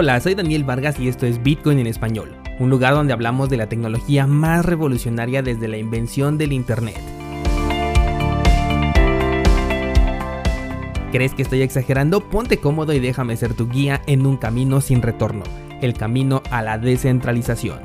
Hola, soy Daniel Vargas y esto es Bitcoin en español, un lugar donde hablamos de la tecnología más revolucionaria desde la invención del Internet. ¿Crees que estoy exagerando? Ponte cómodo y déjame ser tu guía en un camino sin retorno, el camino a la descentralización.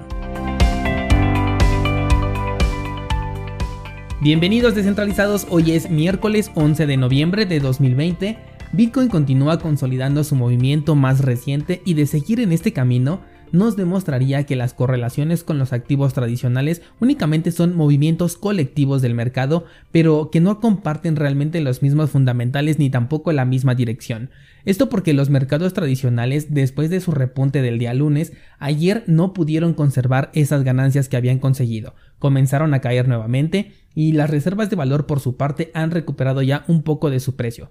Bienvenidos descentralizados, hoy es miércoles 11 de noviembre de 2020 Bitcoin continúa consolidando su movimiento más reciente y de seguir en este camino, nos demostraría que las correlaciones con los activos tradicionales únicamente son movimientos colectivos del mercado, pero que no comparten realmente los mismos fundamentales ni tampoco la misma dirección. Esto porque los mercados tradicionales, después de su repunte del día lunes, ayer no pudieron conservar esas ganancias que habían conseguido, comenzaron a caer nuevamente y las reservas de valor por su parte han recuperado ya un poco de su precio.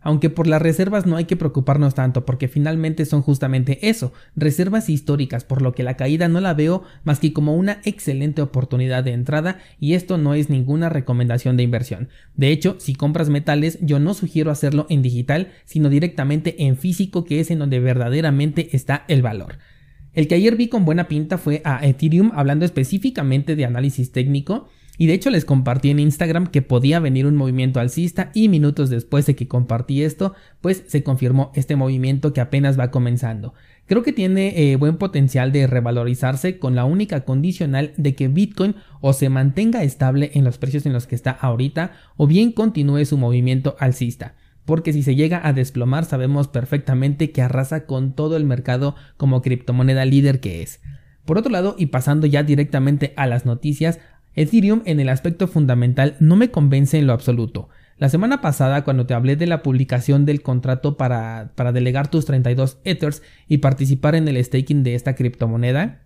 Aunque por las reservas no hay que preocuparnos tanto porque finalmente son justamente eso, reservas históricas, por lo que la caída no la veo más que como una excelente oportunidad de entrada y esto no es ninguna recomendación de inversión. De hecho, si compras metales yo no sugiero hacerlo en digital, sino directamente en físico que es en donde verdaderamente está el valor. El que ayer vi con buena pinta fue a Ethereum hablando específicamente de análisis técnico y de hecho les compartí en Instagram que podía venir un movimiento alcista y minutos después de que compartí esto, pues se confirmó este movimiento que apenas va comenzando. Creo que tiene eh, buen potencial de revalorizarse con la única condicional de que Bitcoin o se mantenga estable en los precios en los que está ahorita o bien continúe su movimiento alcista porque si se llega a desplomar sabemos perfectamente que arrasa con todo el mercado como criptomoneda líder que es. Por otro lado, y pasando ya directamente a las noticias, Ethereum en el aspecto fundamental no me convence en lo absoluto. La semana pasada, cuando te hablé de la publicación del contrato para, para delegar tus 32 Ethers y participar en el staking de esta criptomoneda,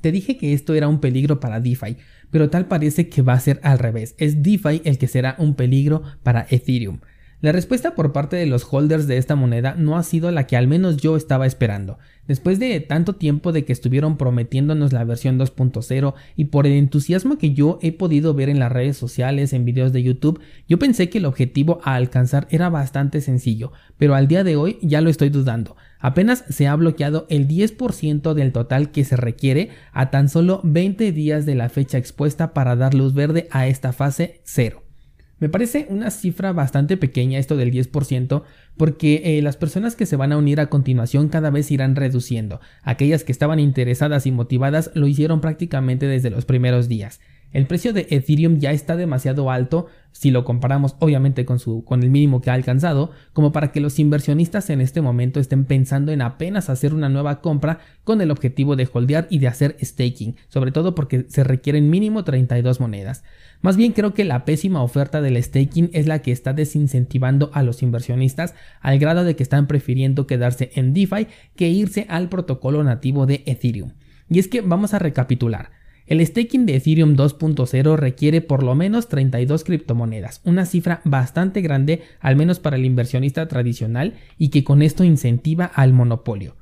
te dije que esto era un peligro para DeFi, pero tal parece que va a ser al revés. Es DeFi el que será un peligro para Ethereum. La respuesta por parte de los holders de esta moneda no ha sido la que al menos yo estaba esperando. Después de tanto tiempo de que estuvieron prometiéndonos la versión 2.0 y por el entusiasmo que yo he podido ver en las redes sociales, en videos de YouTube, yo pensé que el objetivo a alcanzar era bastante sencillo, pero al día de hoy ya lo estoy dudando. Apenas se ha bloqueado el 10% del total que se requiere a tan solo 20 días de la fecha expuesta para dar luz verde a esta fase 0. Me parece una cifra bastante pequeña esto del 10% porque eh, las personas que se van a unir a continuación cada vez irán reduciendo. Aquellas que estaban interesadas y motivadas lo hicieron prácticamente desde los primeros días. El precio de Ethereum ya está demasiado alto, si lo comparamos obviamente con, el mínimo que ha alcanzado, como para que los inversionistas en este momento estén pensando en apenas hacer una nueva compra con el objetivo de holdear y de hacer staking, sobre todo porque se requieren mínimo 32 monedas. Más bien creo que la pésima oferta del staking es la que está desincentivando a los inversionistas al grado de que están prefiriendo quedarse en DeFi que irse al protocolo nativo de Ethereum. Y es que vamos a recapitular. El staking de Ethereum 2.0 requiere por lo menos 32 criptomonedas, una cifra bastante grande al menos para el inversionista tradicional y que con esto incentiva al monopolio.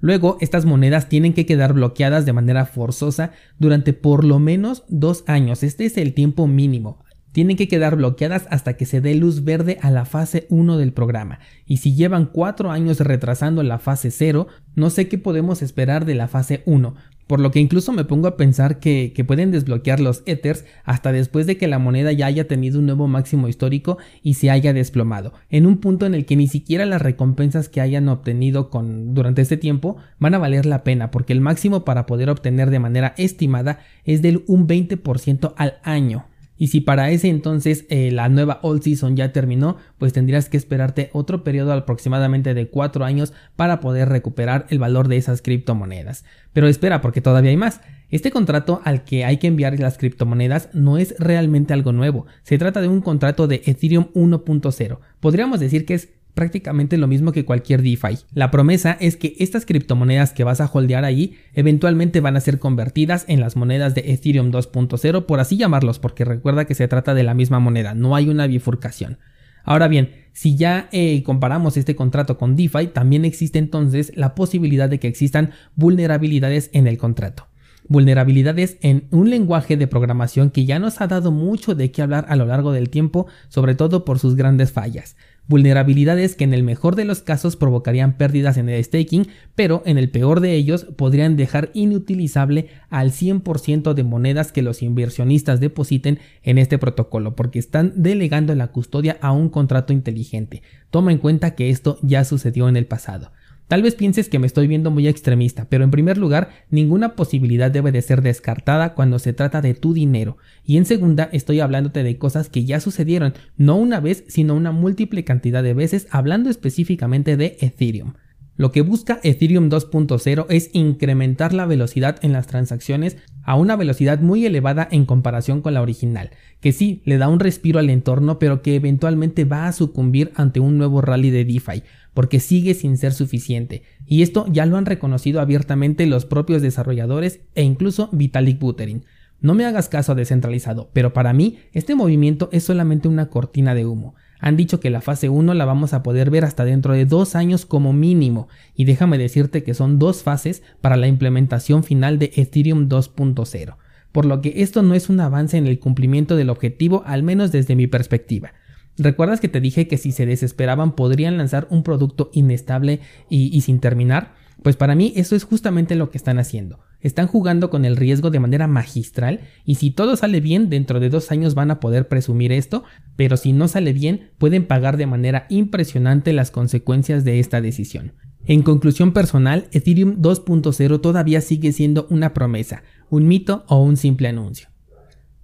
Luego, estas monedas tienen que quedar bloqueadas de manera forzosa durante por lo menos dos años. Este es el tiempo mínimo. Tienen que quedar bloqueadas hasta que se dé luz verde a la fase 1 del programa. Y si llevan cuatro años retrasando la fase 0, no sé qué podemos esperar de la fase 1, por lo que incluso me pongo a pensar que, pueden desbloquear los Ethers hasta después de que la moneda ya haya tenido un nuevo máximo histórico y se haya desplomado, en un punto en el que ni siquiera las recompensas que hayan obtenido con, durante este tiempo van a valer la pena, porque el máximo para poder obtener de manera estimada es del un 20% al año. Y si para ese entonces eh, la nueva Old Season ya terminó, pues tendrías que esperarte otro periodo aproximadamente de 4 años para poder recuperar el valor de esas criptomonedas. Pero espera, porque todavía hay más. Este contrato al que hay que enviar las criptomonedas no es realmente algo nuevo. Se trata de un contrato de Ethereum 1.0. Podríamos decir que es prácticamente lo mismo que cualquier DeFi. La promesa es que estas criptomonedas que vas a holdear ahí eventualmente van a ser convertidas en las monedas de Ethereum 2.0 por así llamarlos porque recuerda que se trata de la misma moneda, no hay una bifurcación. Ahora bien, si ya eh, comparamos este contrato con DeFi, también existe entonces la posibilidad de que existan vulnerabilidades en el contrato. vulnerabilidades en un lenguaje de programación que ya nos ha dado mucho de qué hablar a lo largo del tiempo, sobre todo por sus grandes fallas. Vulnerabilidades que en el mejor de los casos provocarían pérdidas en el staking, pero en el peor de ellos podrían dejar inutilizable al 100% de monedas que los inversionistas depositen en este protocolo, porque están delegando la custodia a un contrato inteligente. Toma en cuenta que esto ya sucedió en el pasado. Tal vez pienses que me estoy viendo muy extremista, pero en primer lugar, ninguna posibilidad debe de ser descartada cuando se trata de tu dinero. Y en segunda, estoy hablándote de cosas que ya sucedieron, no una vez, sino una múltiple cantidad de veces, hablando específicamente de Ethereum. Lo que busca Ethereum 2.0 es incrementar la velocidad en las transacciones a una velocidad muy elevada en comparación con la original, que sí le da un respiro al entorno, pero que eventualmente va a sucumbir ante un nuevo rally de DeFi, porque sigue sin ser suficiente. Y esto ya lo han reconocido abiertamente los propios desarrolladores e incluso Vitalik Buterin. No me hagas caso descentralizado, pero para mí este movimiento es solamente una cortina de humo. Han dicho que la fase 1 la vamos a poder ver hasta dentro de dos años como mínimo, y déjame decirte que son dos fases para la implementación final de Ethereum 2.0, por lo que esto no es un avance en el cumplimiento del objetivo, al menos desde mi perspectiva. ¿Recuerdas que te dije que si se desesperaban podrían lanzar un producto inestable y, sin terminar? Pues para mí eso es justamente lo que están haciendo. Están jugando con el riesgo de manera magistral y si todo sale bien dentro de dos años van a poder presumir esto, pero si no sale bien pueden pagar de manera impresionante las consecuencias de esta decisión. En conclusión personal, Ethereum 2.0 todavía sigue siendo una promesa, un mito o un simple anuncio.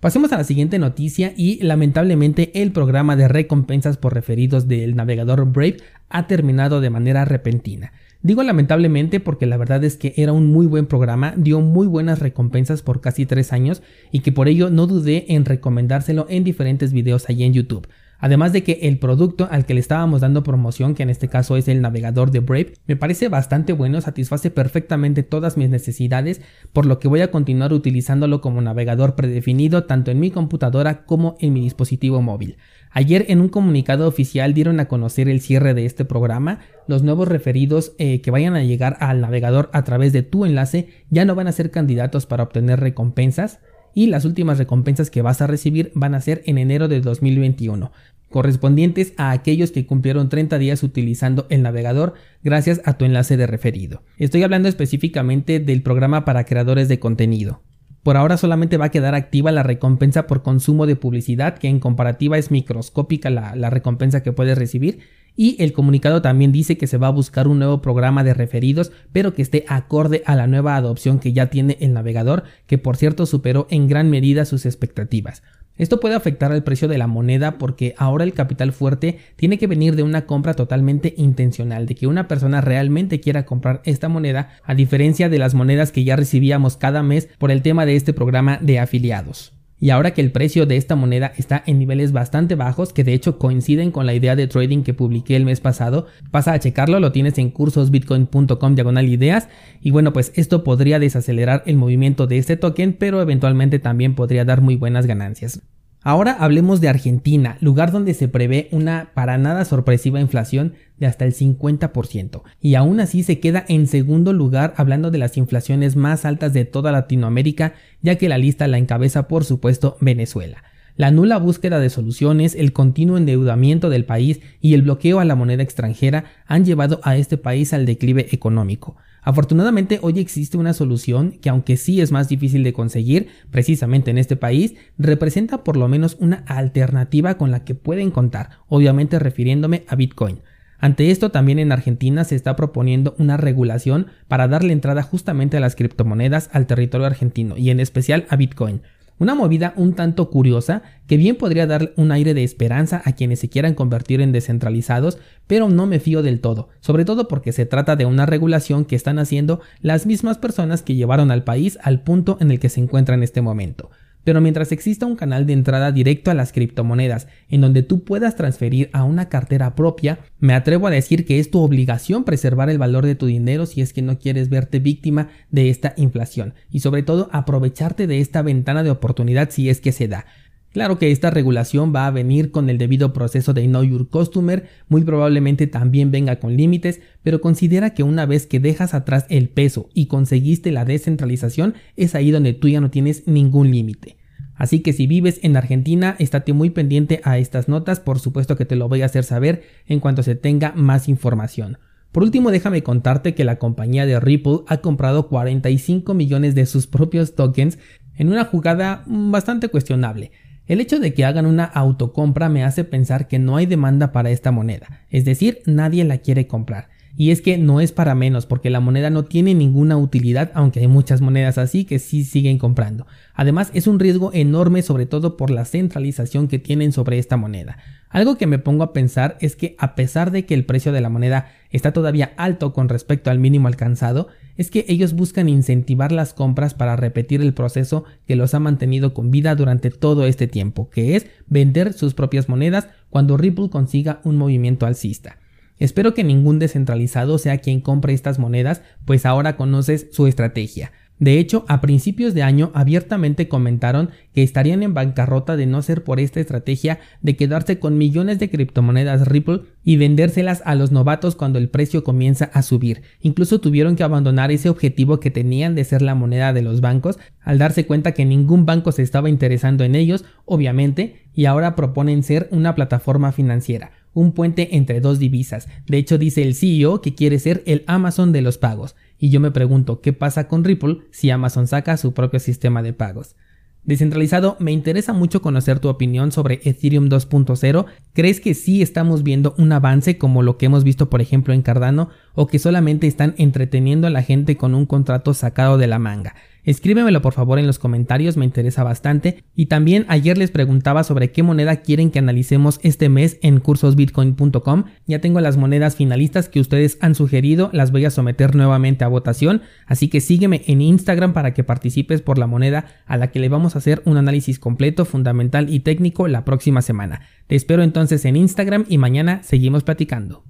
Pasemos a la siguiente noticia y lamentablemente el programa de recompensas por referidos del navegador Brave ha terminado de manera repentina. Digo lamentablemente porque la verdad es que era un muy buen programa, dio muy buenas recompensas por casi tres años y que por ello no dudé en recomendárselo en diferentes videos allí en YouTube. Además de que el producto al que le estábamos dando promoción, que en este caso es el navegador de Brave, me parece bastante bueno, satisface perfectamente todas mis necesidades, por lo que voy a continuar utilizándolo como navegador predefinido tanto en mi computadora como en mi dispositivo móvil. Ayer en un comunicado oficial dieron a conocer el cierre de este programa, los nuevos referidos eh, que vayan a llegar al navegador a través de tu enlace ya no van a ser candidatos para obtener recompensas, y las últimas recompensas que vas a recibir van a ser en enero de 2021, correspondientes a aquellos que cumplieron 30 días utilizando el navegador gracias a tu enlace de referido. Estoy hablando específicamente del programa para creadores de contenido. Por ahora solamente va a quedar activa la recompensa por consumo de publicidad, que en comparativa es microscópica la, la recompensa que puedes recibir, y el comunicado también dice que se va a buscar un nuevo programa de referidos, pero que esté acorde a la nueva adopción que ya tiene el navegador, que por cierto superó en gran medida sus expectativas. Esto puede afectar al precio de la moneda porque ahora el capital fuerte tiene que venir de una compra totalmente intencional, de que una persona realmente quiera comprar esta moneda, a diferencia de las monedas que ya recibíamos cada mes por el tema de este programa de afiliados. Y ahora que el precio de esta moneda está en niveles bastante bajos, que de hecho coinciden con la idea de trading que publiqué el mes pasado, pasa a checarlo, lo tienes en cursosbitcoin.com diagonal ideas. Y bueno, pues esto podría desacelerar el movimiento de este token, pero eventualmente también podría dar muy buenas ganancias. Ahora hablemos de Argentina, lugar donde se prevé una para nada sorpresiva inflación de hasta el 50%, y aún así se queda en segundo lugar hablando de las inflaciones más altas de toda Latinoamérica, ya que la lista la encabeza por supuesto Venezuela. La nula búsqueda de soluciones, el continuo endeudamiento del país y el bloqueo a la moneda extranjera han llevado a este país al declive económico. Afortunadamente hoy existe una solución que aunque sí es más difícil de conseguir precisamente en este país, representa por lo menos una alternativa con la que pueden contar, obviamente refiriéndome a Bitcoin. Ante esto también en Argentina se está proponiendo una regulación para darle entrada justamente a las criptomonedas al territorio argentino y en especial a Bitcoin. Una movida un tanto curiosa que bien podría dar un aire de esperanza a quienes se quieran convertir en descentralizados, pero no me fío del todo, sobre todo porque se trata de una regulación que están haciendo las mismas personas que llevaron al país al punto en el que se encuentra en este momento. Pero mientras exista un canal de entrada directo a las criptomonedas en donde tú puedas transferir a una cartera propia, me atrevo a decir que es tu obligación preservar el valor de tu dinero si es que no quieres verte víctima de esta inflación y sobre todo aprovecharte de esta ventana de oportunidad si es que se da. Claro que esta regulación va a venir con el debido proceso de Know Your Customer, muy probablemente también venga con límites, pero considera que una vez que dejas atrás el peso y conseguiste la descentralización, es ahí donde tú ya no tienes ningún límite. Así que si vives en Argentina, estate muy pendiente a estas notas, por supuesto que te lo voy a hacer saber en cuanto se tenga más información. Por último, déjame contarte que la compañía de Ripple ha comprado 45 millones de sus propios tokens en una jugada bastante cuestionable. El hecho de que hagan una autocompra me hace pensar que no hay demanda para esta moneda, es decir, nadie la quiere comprar. Y es que no es para menos porque la moneda no tiene ninguna utilidad, aunque hay muchas monedas así que sí siguen comprando. Además es un riesgo enorme sobre todo por la centralización que tienen sobre esta moneda. Algo que me pongo a pensar es que a pesar de que el precio de la moneda está todavía alto con respecto al mínimo alcanzado, es que ellos buscan incentivar las compras para repetir el proceso que los ha mantenido con vida durante todo este tiempo, que es vender sus propias monedas cuando Ripple consiga un movimiento alcista. Espero que ningún descentralizado sea quien compre estas monedas, pues ahora conoces su estrategia. De hecho, a principios de año abiertamente comentaron que estarían en bancarrota de no ser por esta estrategia de quedarse con millones de criptomonedas Ripple y vendérselas a los novatos cuando el precio comienza a subir. Incluso tuvieron que abandonar ese objetivo que tenían de ser la moneda de los bancos al darse cuenta que ningún banco se estaba interesando en ellos, obviamente, y ahora proponen ser una plataforma financiera un puente entre dos divisas. De hecho, dice el CEO que quiere ser el Amazon de los pagos. Y yo me pregunto, ¿qué pasa con Ripple si Amazon saca su propio sistema de pagos? Descentralizado, me interesa mucho conocer tu opinión sobre Ethereum 2.0. ¿Crees que sí estamos viendo un avance como lo que hemos visto por ejemplo en Cardano o que solamente están entreteniendo a la gente con un contrato sacado de la manga? Escríbemelo por favor en los comentarios, me interesa bastante. Y también ayer les preguntaba sobre qué moneda quieren que analicemos este mes en cursosbitcoin.com. Ya tengo las monedas finalistas que ustedes han sugerido, las voy a someter nuevamente a votación. Así que sígueme en Instagram para que participes por la moneda a la que le vamos a hacer un análisis completo, fundamental y técnico la próxima semana. Te espero entonces en Instagram y mañana seguimos platicando.